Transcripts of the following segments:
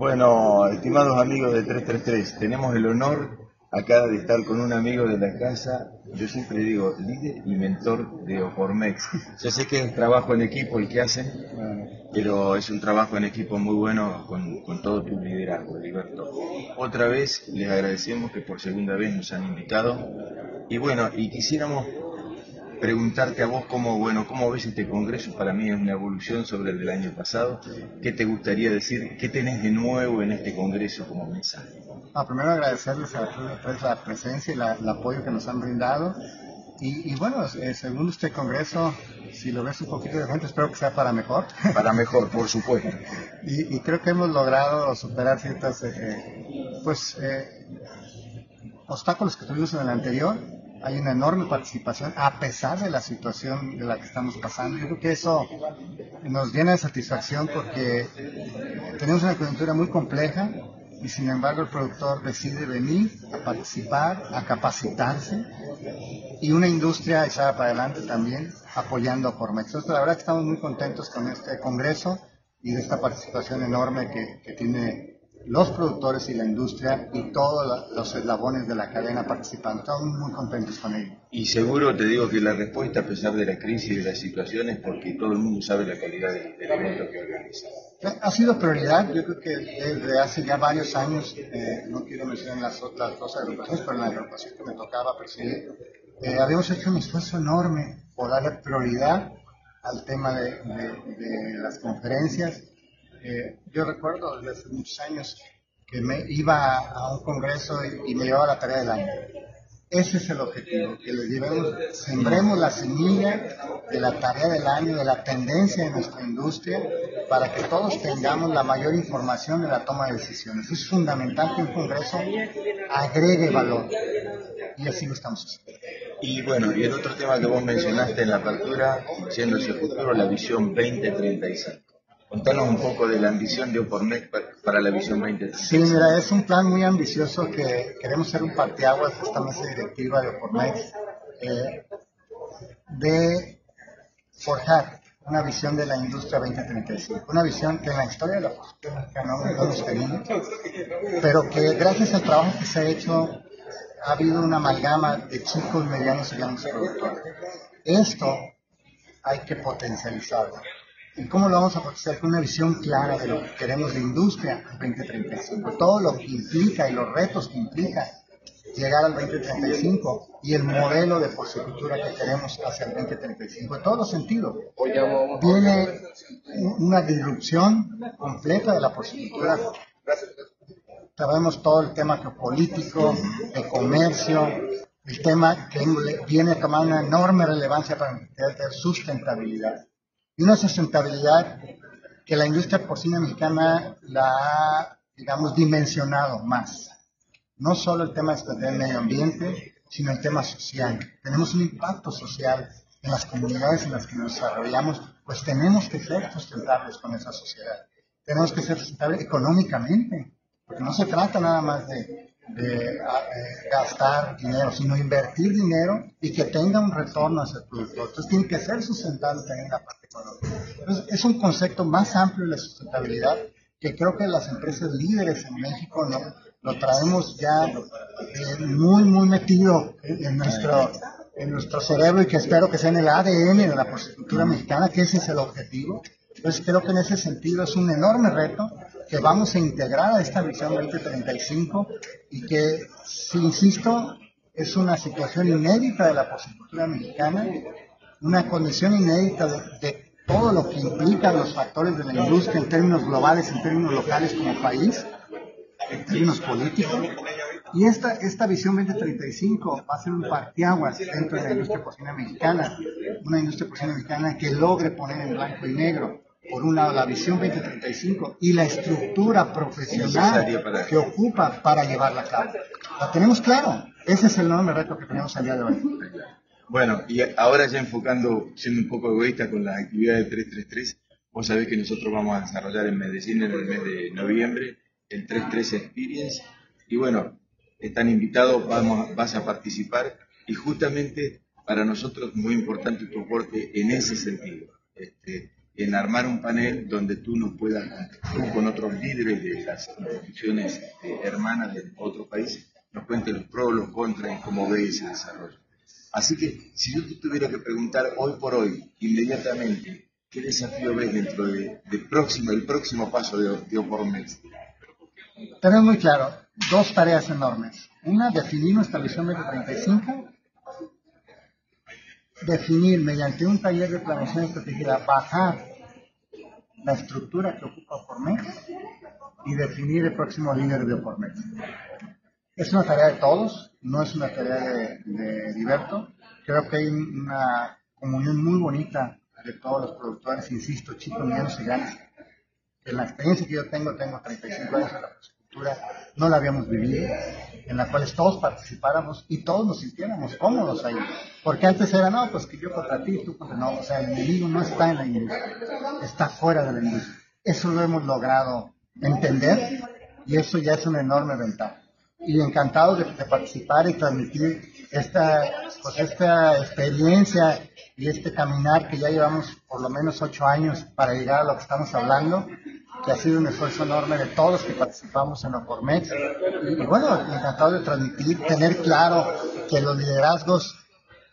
Bueno, estimados amigos de 333, tenemos el honor acá de estar con un amigo de la casa, yo siempre digo, líder y mentor de Opormex. Yo sé que es trabajo en equipo el que hacen, pero es un trabajo en equipo muy bueno con, con todo tu liderazgo, Liberto. Otra vez les agradecemos que por segunda vez nos han invitado y bueno, y quisiéramos preguntarte a vos cómo, bueno, cómo ves este congreso. Para mí es una evolución sobre el del año pasado. ¿Qué te gustaría decir? ¿Qué tenés de nuevo en este congreso como mensaje? Ah, primero agradecerles a todos la presencia y el apoyo que nos han brindado. Y, bueno, eh, según este congreso, si lo ves un poquito de frente, espero que sea para mejor. Para mejor, por supuesto. y, creo que hemos logrado superar ciertos eh, pues, eh, obstáculos que tuvimos en el anterior hay una enorme participación a pesar de la situación de la que estamos pasando. Yo creo que eso nos llena de satisfacción porque tenemos una coyuntura muy compleja y sin embargo el productor decide venir a participar, a capacitarse y una industria echada para adelante también apoyando a Cormex. Entonces la verdad que estamos muy contentos con este congreso y de esta participación enorme que tiene los productores y la industria y todos los eslabones de la cadena participando. Estamos muy contentos con ello. Y seguro te digo que la respuesta, a pesar de la crisis y de las situaciones, porque todo el mundo sabe la calidad del, evento que organiza. Ha sido prioridad, yo creo que desde hace ya varios años, eh, no quiero mencionar las otras dos agrupaciones, pero en la agrupación que me tocaba presidir, eh, habíamos hecho un esfuerzo enorme por darle prioridad al tema de, de las conferencias eh, yo recuerdo desde hace muchos años que me iba a un congreso y, me llevaba la tarea del año. Ese es el objetivo, que les llevemos, sembremos la semilla de la tarea del año, de la tendencia de nuestra industria, para que todos tengamos la mayor información de la toma de decisiones. Es fundamental que un congreso agregue valor. Y así lo estamos haciendo. Y bueno, y el otro tema que vos mencionaste en la apertura, siendo ese futuro, la visión 2035. Contanos un poco de la ambición de Opormex para la visión 2030. Sí, mira, es un plan muy ambicioso que queremos ser un parteaguas de esta mesa directiva de Opormex, eh, de forjar una visión de la industria 2035, una visión que en la historia de la construcción no, hemos tenido, pero que gracias al trabajo que se ha hecho ha habido una amalgama de chicos, medianos y grandes productores. Esto hay que potencializarlo. ¿Y cómo lo vamos a potenciar? Con una visión clara de lo que queremos de industria 2035, todo lo que implica y los retos que implica llegar al 2035 y el modelo de porcicultura que queremos hacia el 2035, en todos los sentidos. Viene una disrupción completa de la porcicultura. Sabemos todo el tema geopolítico, de comercio, el tema que viene a tomar una enorme relevancia para la sustentabilidad una sustentabilidad que la industria porcina mexicana la ha, digamos, dimensionado más. No solo el tema del medio ambiente, sino el tema social. Tenemos un impacto social en las comunidades en las que nos desarrollamos, pues tenemos que ser sustentables con esa sociedad. Tenemos que ser sustentables económicamente, porque no se trata nada más de de, gastar dinero, sino invertir dinero y que tenga un retorno hacia el productor. Entonces tiene que ser sustentable también en la parte económica. es un concepto más amplio de la sustentabilidad que creo que las empresas líderes en México no, lo traemos ya eh, muy, muy metido en nuestro, en nuestro cerebro y que espero que sea en el ADN de la porcicultura mexicana, que ese es el objetivo. Entonces creo que en ese sentido es un enorme reto que vamos a integrar a esta visión 2035 y que, si insisto, es una situación inédita de la porcicultura mexicana, una condición inédita de, todo lo que implican los factores de la industria en términos globales, en términos locales como país, en términos políticos. Y esta, esta visión 2035 va a ser un partiaguas dentro de la industria porcina mexicana, una industria porcina mexicana que logre poner en blanco y negro por un lado la visión 2035 y la estructura profesional que ocupa para llevarla a cabo. ¿La tenemos claro? Ese es el enorme reto que tenemos al día de hoy. Bueno, y ahora ya enfocando, siendo un poco egoísta con las actividades 333, vos sabés que nosotros vamos a desarrollar en Medellín en el mes de noviembre el 33 Experience. Y bueno, están invitados, vamos, vas a participar y justamente para nosotros es muy importante tu aporte en ese sentido. Este, en armar un panel donde tú nos puedas, tú con otros líderes de las instituciones hermanas de otros países, nos cuentes los pros, los contras cómo ves ese desarrollo. Así que si yo te tuviera que preguntar hoy por hoy, inmediatamente, ¿qué desafío ves dentro de, próximo, el próximo paso de, de Opormex? Tenemos muy claro dos tareas enormes. Una, definir nuestra visión 2035 definir mediante un taller de planeación estratégica, bajar la estructura que ocupa Pormex y definir el próximo líder de Pormex. Es una tarea de todos, no es una tarea de, de Liberto. Creo que hay una comunión muy bonita de todos los productores, insisto, chicos, medianos y grandes. En la experiencia que yo tengo, tengo 35 años en la agricultura, no la habíamos vivido en la cual todos participáramos y todos nos sintiéramos cómodos ahí. Porque antes era, no, pues que yo contra ti, tú contra no, o sea, el enemigo no está en la industria, está fuera de la industria. Eso lo hemos logrado entender y eso ya es una enorme ventaja. Y encantado de, participar y transmitir esta, pues esta experiencia y este caminar que ya llevamos por lo menos ocho años para llegar a lo que estamos hablando que ha sido un esfuerzo enorme de todos los que participamos en Opormex. Y, bueno, encantado de transmitir, tener claro que los liderazgos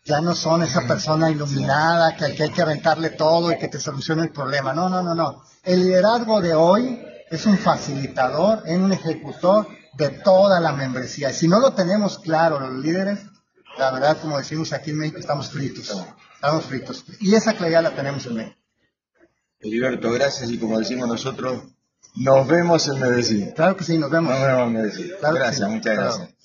ya no son esa persona iluminada que, que hay que aventarle todo y que te solucione el problema. No, no, no, no. El liderazgo de hoy es un facilitador, es un ejecutor de toda la membresía. Y si no lo tenemos claro los líderes, la verdad, como decimos aquí en México, estamos fritos. Estamos fritos. Y esa claridad la tenemos en México. Heriberto, gracias y como decimos nosotros, nos vemos en Medellín. Claro que sí, nos vemos. Nos vemos en Medellín. gracias, muchas gracias.